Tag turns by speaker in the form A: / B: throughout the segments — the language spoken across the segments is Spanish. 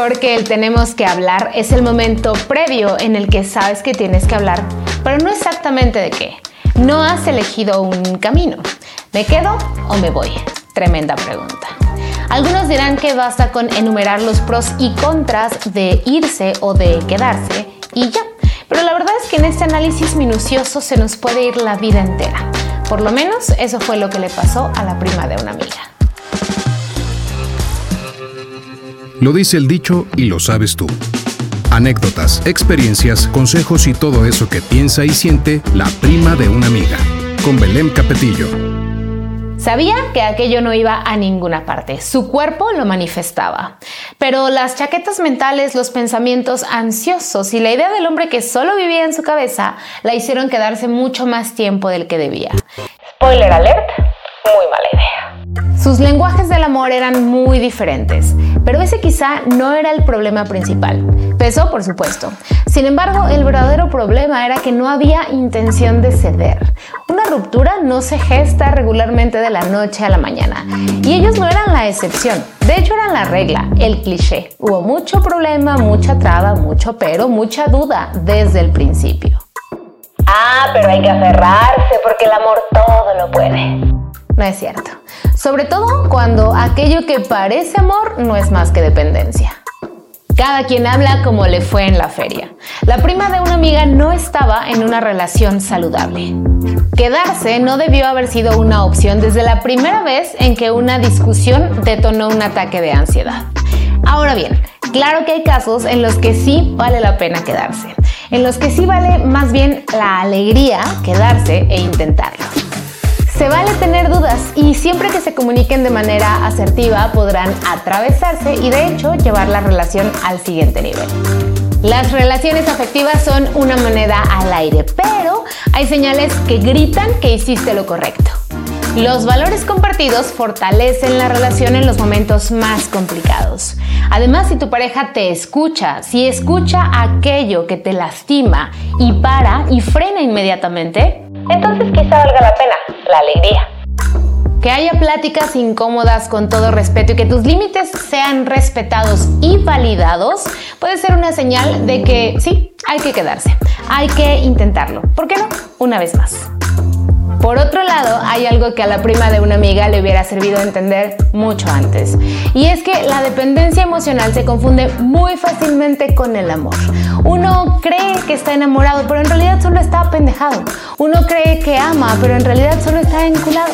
A: peor que el tenemos que hablar es el momento previo en el que sabes que tienes que hablar, pero no exactamente de qué. No has elegido un camino. ¿Me quedo o me voy? Tremenda pregunta. Algunos dirán que basta con enumerar los pros y contras de irse o de quedarse y ya. Pero la verdad es que en este análisis minucioso se nos puede ir la vida entera. Por lo menos eso fue lo que le pasó a la prima de una amiga.
B: Lo dice el dicho y lo sabes tú. Anécdotas, experiencias, consejos y todo eso que piensa y siente la prima de una amiga. Con Belén Capetillo.
A: Sabía que aquello no iba a ninguna parte, su cuerpo lo manifestaba. Pero las chaquetas mentales, los pensamientos ansiosos y la idea del hombre que solo vivía en su cabeza la hicieron quedarse mucho más tiempo del que debía. Spoiler alert, muy mala idea. Sus lenguajes del amor eran muy diferentes, pero ese quizá no era el problema principal. Pesó, por supuesto. Sin embargo, el verdadero problema era que no había intención de ceder. Una ruptura no se gesta regularmente de la noche a la mañana. Y ellos no eran la excepción. De hecho, eran la regla, el cliché. Hubo mucho problema, mucha traba, mucho pero, mucha duda desde el principio. Ah, pero hay que aferrarse porque el amor todo lo puede. No es cierto. Sobre todo cuando aquello que parece amor no es más que dependencia. Cada quien habla como le fue en la feria. La prima de una amiga no estaba en una relación saludable. Quedarse no debió haber sido una opción desde la primera vez en que una discusión detonó un ataque de ansiedad. Ahora bien, claro que hay casos en los que sí vale la pena quedarse, en los que sí vale más bien la alegría quedarse e intentarlo. Se vale tener dudas y siempre que se comuniquen de manera asertiva podrán atravesarse y de hecho llevar la relación al siguiente nivel. Las relaciones afectivas son una moneda al aire, pero hay señales que gritan que hiciste lo correcto. Los valores compartidos fortalecen la relación en los momentos más complicados. Además, si tu pareja te escucha, si escucha aquello que te lastima y para y frena inmediatamente, entonces quizá valga la pena la alegría. Que haya pláticas incómodas con todo respeto y que tus límites sean respetados y validados puede ser una señal de que sí, hay que quedarse, hay que intentarlo. ¿Por qué no? Una vez más. Por otro lado, hay algo que a la prima de una amiga le hubiera servido entender mucho antes. Y es que la dependencia emocional se confunde muy fácilmente con el amor. Uno cree que está enamorado, pero en realidad solo está pendejado. Uno cree que ama, pero en realidad solo está vinculado.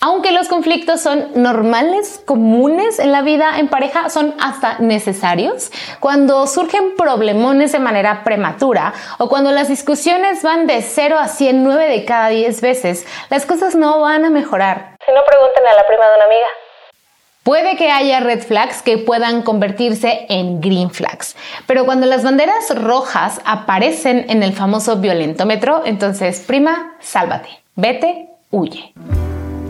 A: Aunque los conflictos son normales, comunes en la vida en pareja, son hasta necesarios, cuando surgen problemones de manera prematura o cuando las discusiones van de 0 a 100 9 de cada 10 veces, las cosas no van a mejorar. Si no, pregunten a la prima de una amiga. Puede que haya red flags que puedan convertirse en green flags, pero cuando las banderas rojas aparecen en el famoso violentómetro, entonces prima, sálvate, vete, huye.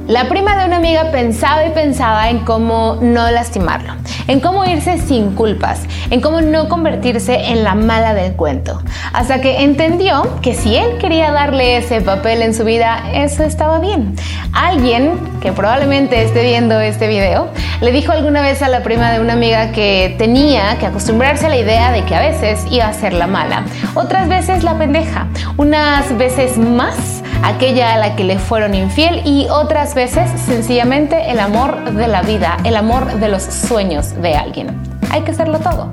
A: La prima de una amiga pensaba y pensaba en cómo no lastimarlo, en cómo irse sin culpas, en cómo no convertirse en la mala del cuento, hasta que entendió que si él quería darle ese papel en su vida, eso estaba bien. Alguien que probablemente esté viendo este video le dijo alguna vez a la prima de una amiga que tenía que acostumbrarse a la idea de que a veces iba a ser la mala, otras veces la pendeja, unas veces más aquella a la que le fueron infiel y otras veces sencillamente el amor de la vida, el amor de los sueños de alguien. Hay que hacerlo todo.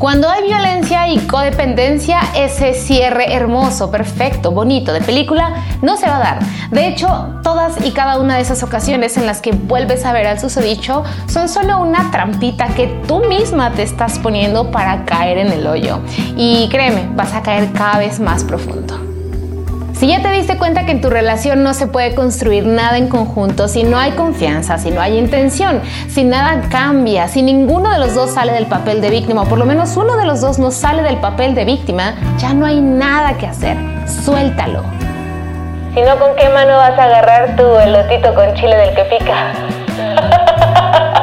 A: Cuando hay violencia y codependencia, ese cierre hermoso, perfecto, bonito de película no se va a dar. De hecho, todas y cada una de esas ocasiones en las que vuelves a ver al susodicho son solo una trampita que tú misma te estás poniendo para caer en el hoyo. Y créeme, vas a caer cada vez más profundo. Si ya te diste cuenta que en tu relación no se puede construir nada en conjunto, si no hay confianza, si no hay intención, si nada cambia, si ninguno de los dos sale del papel de víctima, o por lo menos uno de los dos no sale del papel de víctima, ya no hay nada que hacer. Suéltalo. Si no, ¿con qué mano vas a agarrar tu elotito con chile del que pica?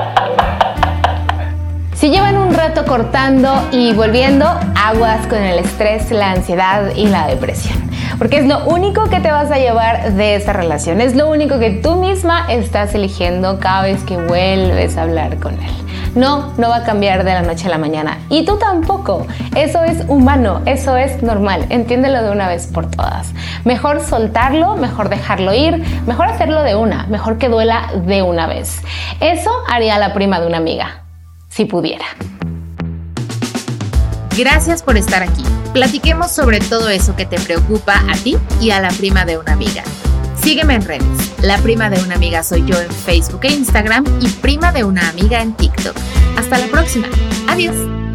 A: Si llevan un rato cortando y volviendo, aguas con el estrés, la ansiedad y la depresión porque es lo único que te vas a llevar de esa relación, es lo único que tú misma estás eligiendo cada vez que vuelves a hablar con él. No, no va a cambiar de la noche a la mañana. Y tú tampoco. Eso es humano, eso es normal. Entiéndelo de una vez por todas. Mejor soltarlo, mejor dejarlo ir, mejor hacerlo de una, mejor que duela de una vez. Eso haría la prima de una amiga, si pudiera.
C: Gracias por estar aquí. Platiquemos sobre todo eso que te preocupa a ti y a la prima de una amiga. Sígueme en redes. La prima de una amiga soy yo en Facebook e Instagram y prima de una amiga en TikTok. Hasta la próxima. Adiós.